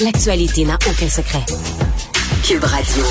l'actualité n'a aucun secret. Cube Radio.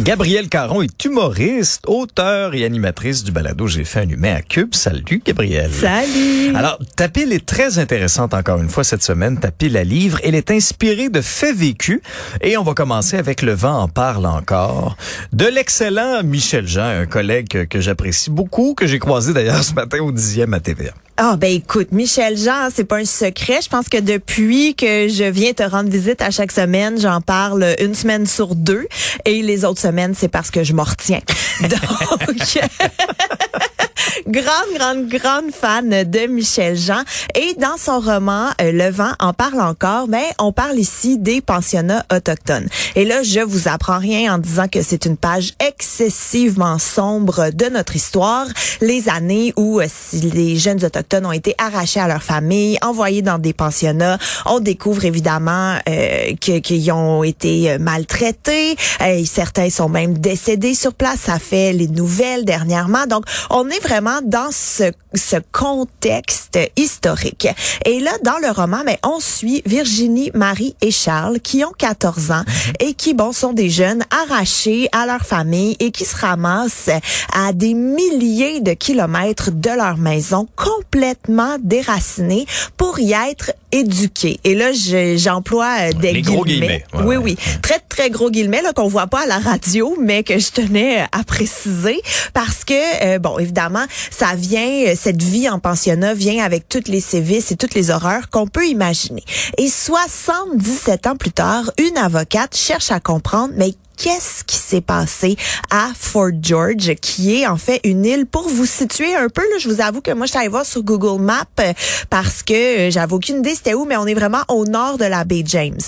Gabrielle Caron est humoriste, auteure et animatrice du balado J'ai fait un humain à Cube. Salut Gabrielle. Salut. Alors, ta pile est très intéressante encore une fois cette semaine. Ta pile à livre. Elle est inspirée de faits vécus. Et on va commencer avec Le vent en parle encore. De l'excellent Michel Jean, un collègue que, que j'apprécie beaucoup, que j'ai croisé d'ailleurs ce matin au 10e à TVA. Ah ben écoute, Michel Jean, c'est pas un secret. Je pense que depuis que je viens te rendre visite à chaque semaine, j'en parle une semaine sur deux. Et les autres semaines, c'est parce que je m'en retiens. Donc... grande, grande, grande fan de Michel Jean. Et dans son roman euh, Le vent en parle encore, ben, on parle ici des pensionnats autochtones. Et là, je vous apprends rien en disant que c'est une page excessivement sombre de notre histoire. Les années où euh, les jeunes autochtones ont été arrachés à leur famille, envoyés dans des pensionnats. On découvre évidemment euh, qu'ils ont été euh, maltraités. Certains sont même décédés sur place. Ça fait les nouvelles dernièrement. Donc, on est vraiment dans ce, ce contexte historique. Et là, dans le roman, mais on suit Virginie, Marie et Charles qui ont 14 ans et qui, bon, sont des jeunes arrachés à leur famille et qui se ramassent à des milliers de kilomètres de leur maison, complètement déracinés pour y être Et là, je- j'emploie euh, des Les gros guillemets. Ouais, oui, ouais. oui. Très, très gros guillemets là qu'on voit pas à la radio, mais que je tenais à préciser parce que, euh, bon, évidemment, ça vient, euh, cette vie en pensionnat vient avec toutes les sévices et toutes les horreurs qu'on peut imaginer. Et 77 ans plus tard, une avocate cherche à comprendre, mais Qu'est-ce qui s'est passé à Fort George, qui est en fait une île pour vous situer un peu. Là, je vous avoue que moi, je suis allée voir sur Google Maps euh, parce que euh, j'avais aucune idée c'était où, mais on est vraiment au nord de la baie James.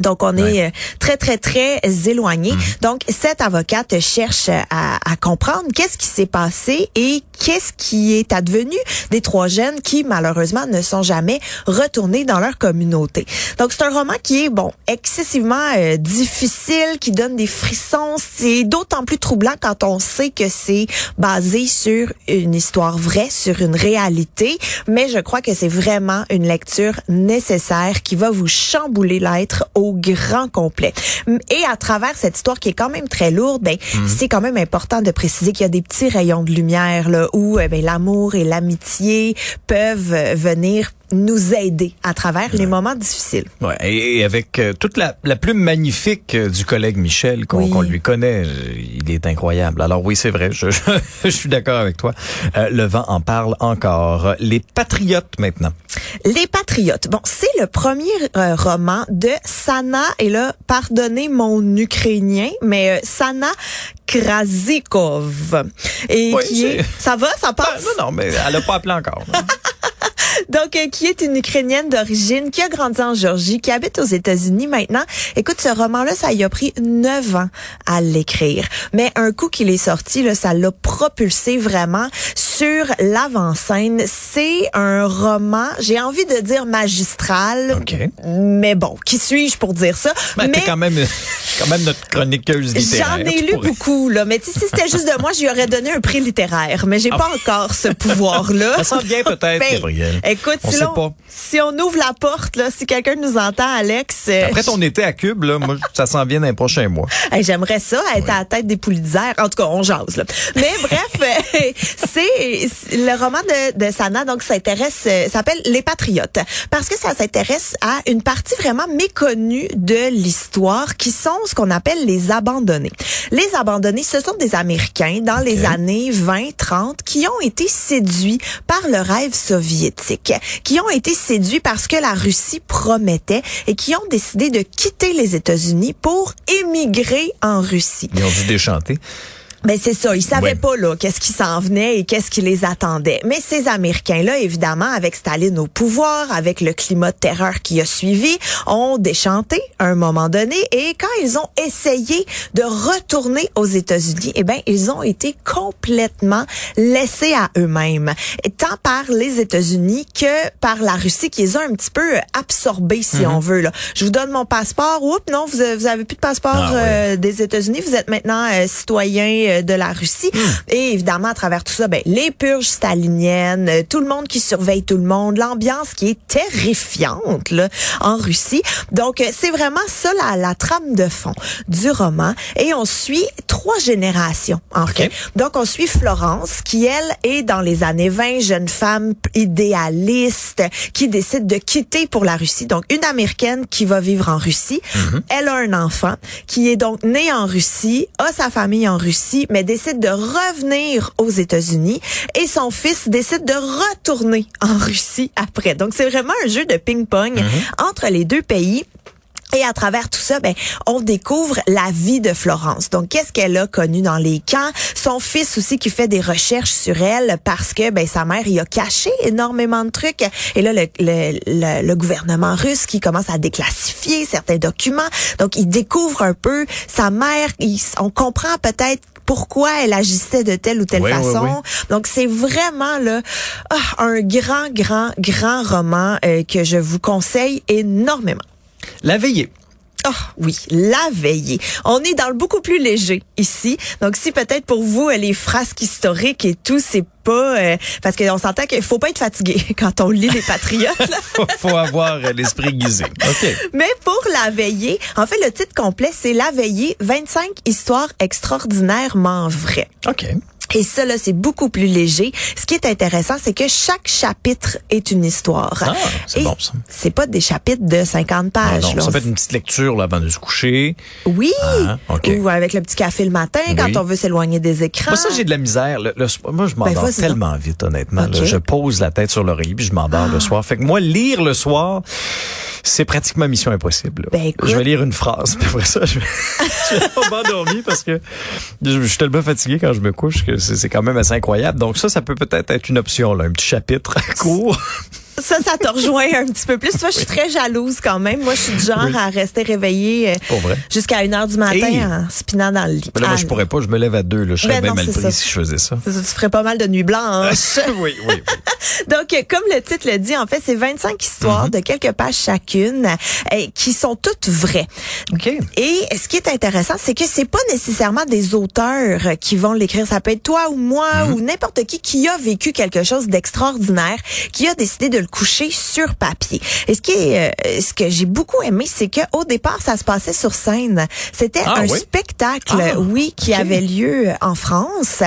Donc, on est euh, très, très, très éloigné. Donc, cette avocate cherche à, à comprendre qu'est-ce qui s'est passé et qu'est-ce qui est advenu des trois jeunes qui, malheureusement, ne sont jamais retournés dans leur communauté. Donc, c'est un roman qui est, bon, excessivement euh, difficile, qui donne des frissons. C'est d'autant plus troublant quand on sait que c'est basé sur une histoire vraie, sur une réalité. Mais je crois que c'est vraiment une lecture nécessaire qui va vous chambouler l'être au grand complet. Et à travers cette histoire qui est quand même très lourde, ben c'est quand même important de préciser qu'il y a des petits rayons de lumière là où euh, ben, l'amour et l'amitié peuvent euh, venir nous aider à travers les moments difficiles. Ouais, et et avec euh, toute la, la plume magnifique euh, du collègue Michel qu'on Oui. lui connaît, euh, il est incroyable. Alors oui, c'est vrai, je, je, je suis d'accord avec toi. Euh, le vent en parle encore. Les patriotes maintenant. Les Patriotes. Bon, c'est le premier roman de Sana, et là, pardonnez mon ukrainien, mais Sana Krasikov. Et Oui, qui est... Ça va, ça passe? Ah, non, non, mais elle a pas appelé encore. Donc, euh, qui est une Ukrainienne d'origine, qui a grandi en Géorgie, qui habite aux États-Unis maintenant. Écoute, ce roman-là, ça y a pris neuf ans à l'écrire. Mais un coup qu'il est sorti, là, ça l'a propulsé vraiment sur l'avant-scène. C'est un roman, j'ai envie de dire magistral. OK. Mais bon, qui suis-je pour dire ça? Ben, t'es mais quand même quand même notre chroniqueuse littéraire. J'en ai lu pourrais. beaucoup, là. Mais si c'était juste de moi, je lui aurais donné un prix littéraire. Mais j'ai pas encore ce pouvoir-là. Ah. Ça sent bien peut-être, Ben, Gabriel. Écoute, On si, pas. si on ouvre la porte, là, si quelqu'un nous entend, Alex, euh, Après ton été à Cube, là, moi, ça s'en vient dans les prochains mois. Hey, J'aimerais ça, être à la tête des Pulitzer. En tout cas, on jase. Là. Mais bref, euh, c'est c'est- le roman de, de Sana, donc s'intéresse, euh, s'appelle Les Patriotes, parce que ça s'intéresse à une partie vraiment méconnue de l'histoire, qui sont ce qu'on appelle les abandonnés. Les abandonnés, ce sont des Américains dans les années 20-30 qui ont été séduits par le rêve soviétique, qui ont été séduits parce que la Russie promettait et qui ont décidé de quitter les États-Unis pour émigrer en Russie. Ils ont dû déchanter. Ben c'est ça, ils savaient Ouais. pas là qu'est-ce qui s'en venait et qu'est-ce qui les attendait. Mais ces Américains là, évidemment, avec Staline au pouvoir, avec le climat de terreur qui a suivi, ont déchanté à un moment donné et quand ils ont essayé de retourner aux États-Unis, eh ben ils ont été complètement laissés à eux-mêmes, tant par les États-Unis que par la Russie qui les a un petit peu euh, absorbés si Mhm. on veut là. Je vous donne mon passeport, oups non, vous avez, vous avez plus de passeport Ah, ouais. euh, des États-Unis, vous êtes maintenant euh, citoyen euh, de la Russie. Hmm. Et évidemment, à travers tout ça, ben, les purges staliniennes, euh, tout le monde qui surveille tout le monde, l'ambiance qui est terrifiante là, en Russie. Donc, euh, c'est vraiment ça la, la trame de fond du roman. Et on suit trois générations, en fait. Donc, on suit Florence, qui, elle, est dans les années 20, jeune femme idéaliste, qui décide de quitter pour la Russie. Donc, une Américaine qui va vivre en Russie. Elle a un enfant qui est donc né en Russie, a sa famille en Russie, mais décide de revenir aux États-Unis. Et son fils décide de retourner en Russie après. Donc, c'est vraiment un jeu de ping-pong entre les deux pays. Et à travers tout ça, ben, on découvre la vie de Florence. Donc, qu'est-ce qu'elle a connu dans les camps? Son fils aussi qui fait des recherches sur elle parce que ben sa mère y a caché énormément de trucs. Et là, le, le, le, le gouvernement russe qui commence à déclassifier certains documents. Donc, il découvre un peu sa mère. Il- on comprend peut-être pourquoi elle agissait de telle ou telle Oui, façon. oui. Donc c'est vraiment là ah, un grand, grand, grand roman euh, que je vous conseille énormément. La veillée. Ah oui, la veillée. On est dans le beaucoup plus léger ici. Donc si peut-être pour vous euh, les frasques historiques et tout, c'est pas euh, parce qu'on s'entend qu'il faut pas être fatigué quand on lit les patriotes. Faut, faut avoir euh, l'esprit guisé. OK. Mais pour la veillée, en fait le titre complet c'est La veillée 25 histoires extraordinairement vraies. OK. Et ça, là, c'est beaucoup plus léger. Ce qui est intéressant, c'est que chaque chapitre est une histoire. Ah, c'est bon, ça. C'est pas des chapitres de 50 Ah, pages. non, là. ça fait une petite lecture là, avant de se coucher. Oui. Ah. Ou avec le petit café le matin, Oui. quand on veut s'éloigner des écrans. Moi, ça, j'ai de la misère. Le, moi, je m'endors Ben, vas-y tellement vite, honnêtement. là. Je pose la tête sur l'oreiller puis je m'endors le soir. Fait que moi, lire le soir, c'est pratiquement mission impossible. Ben, écoute. je vais lire une phrase, puis après ça, je vais, je vais pas m'endormir parce que je, je suis tellement fatigué quand je me couche que c'est quand même assez incroyable. Donc ça, ça peut peut-être être une option, là, un petit chapitre court. Ça, ça te rejoint un petit peu plus. Toi, je suis très jalouse quand même. Moi, je suis du genre Oui. à rester réveillée euh, jusqu'à 1 heure du matin Hey. en spinant dans le lit. Mais là, moi, je Ah, pourrais pas, je me lève à deux. Là. Je serais bien mal c'est pris ça. si je faisais ça. tu ferais pas mal de nuits blanches. oui, oui, oui. Donc, comme le titre le dit, en fait, c'est 25 histoires Mhm. de quelques pages chacune euh, qui sont toutes vraies. OK. Et ce qui est intéressant, c'est que c'est pas nécessairement des auteurs qui vont l'écrire. Ça peut être toi ou moi Mhm. ou n'importe qui qui a vécu quelque chose d'extraordinaire, qui a décidé de le coucher sur papier. Et ce qui est, euh, ce que j'ai beaucoup aimé, c'est que au départ, ça se passait sur scène. C'était Ah, un oui? spectacle, Ah, oui, qui avait lieu en France.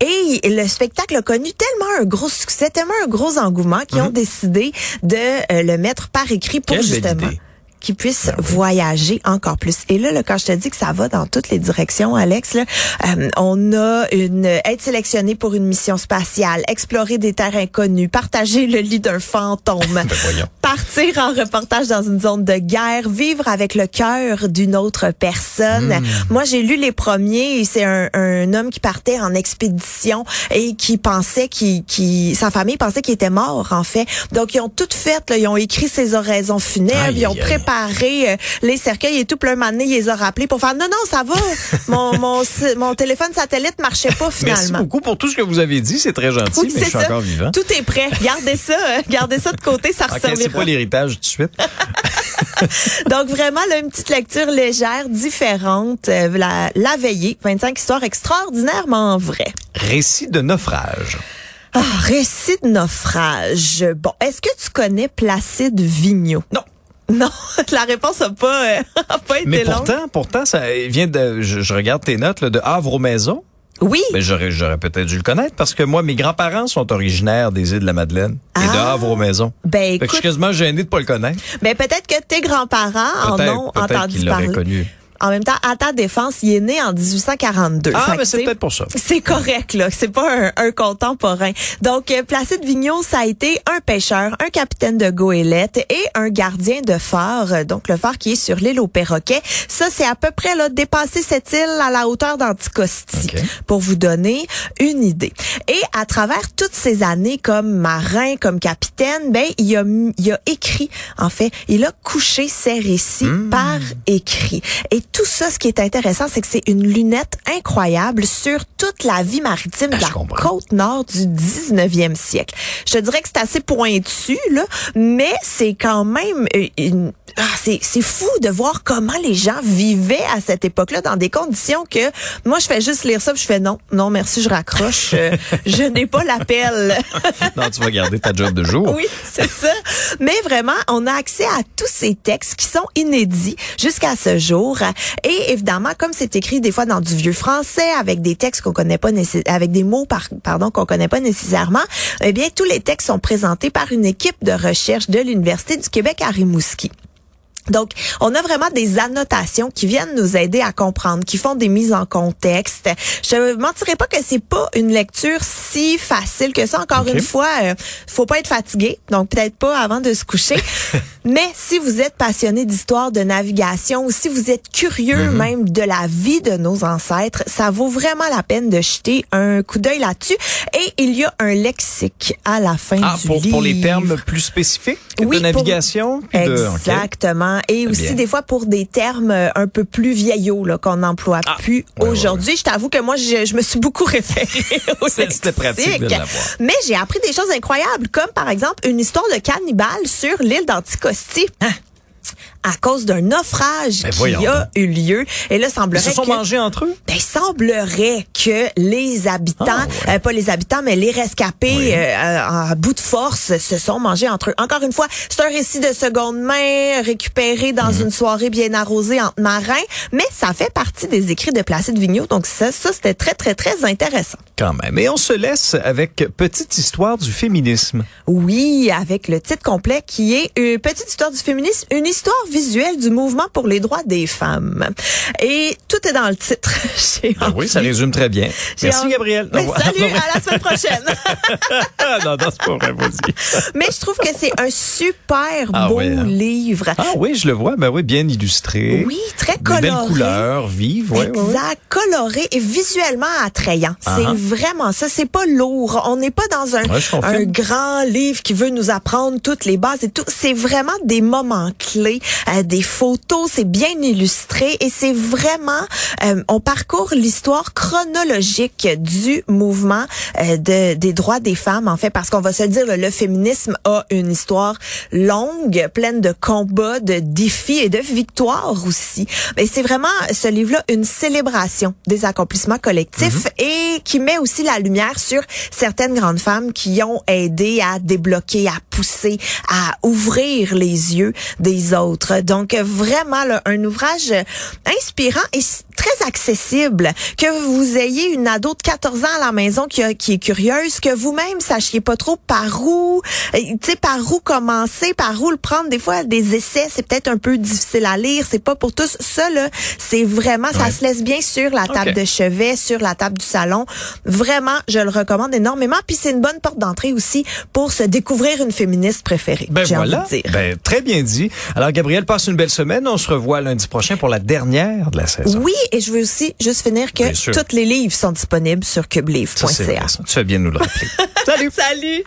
Et le spectacle a connu tellement un gros succès, tellement un gros engouement qu'ils ont décidé de euh, le mettre par écrit pour belle justement idée. Qui puissent voyager encore plus. Et là, là, quand je te dis que ça va dans toutes les directions, Alex, là, euh, on a une être sélectionné pour une mission spatiale, explorer des terres inconnues, partager le lit d'un fantôme, Ben, partir en reportage dans une zone de guerre, vivre avec le cœur d'une autre personne. Hmm. Moi, j'ai lu les premiers c'est un, un homme qui partait en expédition et qui pensait qu'il, sa famille pensait qu'il était mort, en fait. Donc, ils ont tout fait, là, ils ont écrit ses oraisons funèbres, Aïe, ils ont préparé euh, les cercueils et tout. Plein moment donné, ils les ont rappelés pour faire non, non, ça va. mon, mon, mon téléphone satellite marchait pas Merci finalement. beaucoup pour tout ce que vous avez dit. C'est très gentil, Oui, mais je suis ça. encore vivant. Tout est prêt. Gardez ça, euh, gardez ça de côté, ça Ok, resservira. c'est pas l'héritage tout de suite. Donc vraiment, là, une petite lecture légère, différente, euh, la, la veillée, 25 histoires extraordinairement vraies. Récit de naufrage. Ah, récit de naufrage. Bon, est-ce que tu connais Placide Vigneault? Non. Non, la réponse n'a pas, euh, a pas été Mais longue. pourtant, pourtant, ça vient de. Je, je regarde tes notes là, de Havre aux Maisons. Oui, Mais j'aurais, j'aurais peut-être dû le connaître parce que moi, mes grands-parents sont originaires des îles de la Madeleine et de Ah. Havre aux Maisons. ben Fait que je écoute, suis quasiment gêné de pas le connaître. ben peut-être que tes grands-parents en ont entendu qu'ils parler. connu. En même temps, à ta défense, il est né en 1842. Ah, Fait mais c'est peut-être pour ça. C'est correct, là. C'est pas un, un contemporain. Donc, euh, Placide Vigneault, ça a été un pêcheur, un capitaine de goélette et un gardien de phare. Donc, le phare qui est sur l'île aux perroquets. Ça, c'est à peu près, là, dépasser cette île à la hauteur d'Anticosti. Pour vous donner une idée. Et à travers toutes ces années comme marin, comme capitaine, ben, il a, il a écrit, en fait, il a couché ses récits Hmm. par écrit. Et tout ça, ce qui est intéressant, c'est que c'est une lunette incroyable sur toute la vie maritime de Ah, je la côte nord du 19e siècle. Je te dirais que c'est assez pointu, là, mais c'est quand même euh, une... ah, c'est, c'est fou de voir comment les gens vivaient à cette époque-là dans des conditions que moi, je fais juste lire ça, puis je fais non, non, merci, je raccroche. Euh, je n'ai pas l'appel. Non, tu vas garder ta job de jour. Oui, c'est ça. Mais vraiment, on a accès à tous ces textes qui sont inédits jusqu'à ce jour. Et évidemment, comme c'est écrit des fois dans du vieux français, avec des textes qu'on connaît pas avec des mots par, pardon qu'on connaît pas nécessairement, eh bien tous les textes sont présentés par une équipe de recherche de l'université du Québec à Rimouski. Donc, on a vraiment des annotations qui viennent nous aider à comprendre, qui font des mises en contexte. Je ne mentirais pas que c'est pas une lecture si facile que ça. Encore une fois, euh, faut pas être fatigué, donc peut-être pas avant de se coucher. Mais si vous êtes passionné d'histoire, de navigation, ou si vous êtes curieux même de la vie de nos ancêtres, ça vaut vraiment la peine de jeter un coup d'œil là-dessus. Et il y a un lexique à la fin Ah, du pour, livre. pour les termes plus spécifiques Oui, de pour- navigation? de- ok. Exactement. Et aussi bien. des fois pour des termes euh, un peu plus vieillots là qu'on n'emploie Ah, plus ouais, aujourd'hui. Je t'avoue que moi je, je me suis beaucoup référée au C'était pratique de. Mais j'ai appris des choses incroyables comme par exemple une histoire de cannibale sur l'île d'Anticosti. À cause d'un naufrage Ben, qui a donc. eu lieu. Et là, Ils semblerait se sont que... mangés entre eux? Ben, il semblerait que les habitants, Ah, ouais. euh, pas les habitants, mais les rescapés Oui. euh, à, à bout de force se sont mangés entre eux. Encore une fois, c'est un récit de seconde main récupéré dans Mhm. une soirée bien arrosée entre marins, mais ça fait partie des écrits de Placide Vigneault, donc ça, ça c'était très, très, très intéressant. Quand même. Et on se laisse avec Petite histoire du féminisme. Oui, avec le titre complet qui est euh, Petite histoire du féminisme, une histoire visuelle du mouvement pour les droits des femmes. Et tout est dans le titre. Ah oui, ça résume très bien. Merci, envie- Gabriel. Mais revoir. salut, à la semaine prochaine. Non, non, c'est pas vrai. Mais je trouve que c'est un super Ah beau oui, hein? livre. Ah oui, je le vois. Ben oui, bien illustré. Oui, très Des coloré. belles couleurs, vives. Ouais, ouais, ouais. Exact, coloré et visuellement attrayant. Ah C'est ah. vraiment ça. C'est pas lourd. On n'est pas dans un grand livre qui veut nous apprendre toutes les bases et tout. C'est vraiment des moments clés, euh, des photos. C'est bien illustré et c'est vraiment. euh, on parcourt l'histoire chronologique du mouvement euh, de, des droits des femmes. En fait, parce qu'on va se dire, le, le féminisme a une histoire longue, pleine de combats, de défis et de victoires aussi. Mais c'est vraiment ce livre-là une célébration des accomplissements collectifs et qui met aussi la lumière sur certaines grandes femmes qui ont aidé à débloquer, à pousser, à ouvrir les yeux des autres. Donc vraiment là, un ouvrage inspirant et très accessible. Que vous ayez une ado de 14 ans à la maison qui, a- qui est curieuse, que vous-même sachiez pas trop par où, tu sais, par où commencer, par où le prendre. Des fois, des essais, c'est peut-être un peu difficile à lire. C'est pas pour tous. Ça, là, c'est vraiment, ça se laisse bien sur la table de chevet, sur la table du salon. Vraiment, je le recommande énormément. Puis c'est une bonne porte d'entrée aussi pour se découvrir une féministe préférée. Ben voilà. envie de dire. Ben, très bien dit. Alors, Gabriel, passe une belle semaine. On se revoit lundi prochain pour la dernière de la saison. Oui, et je veux aussi juste finir que tous les livres sont disponibles sur cubelivre.ca. Tu fais bien de nous le rappeler. Salut! Salut!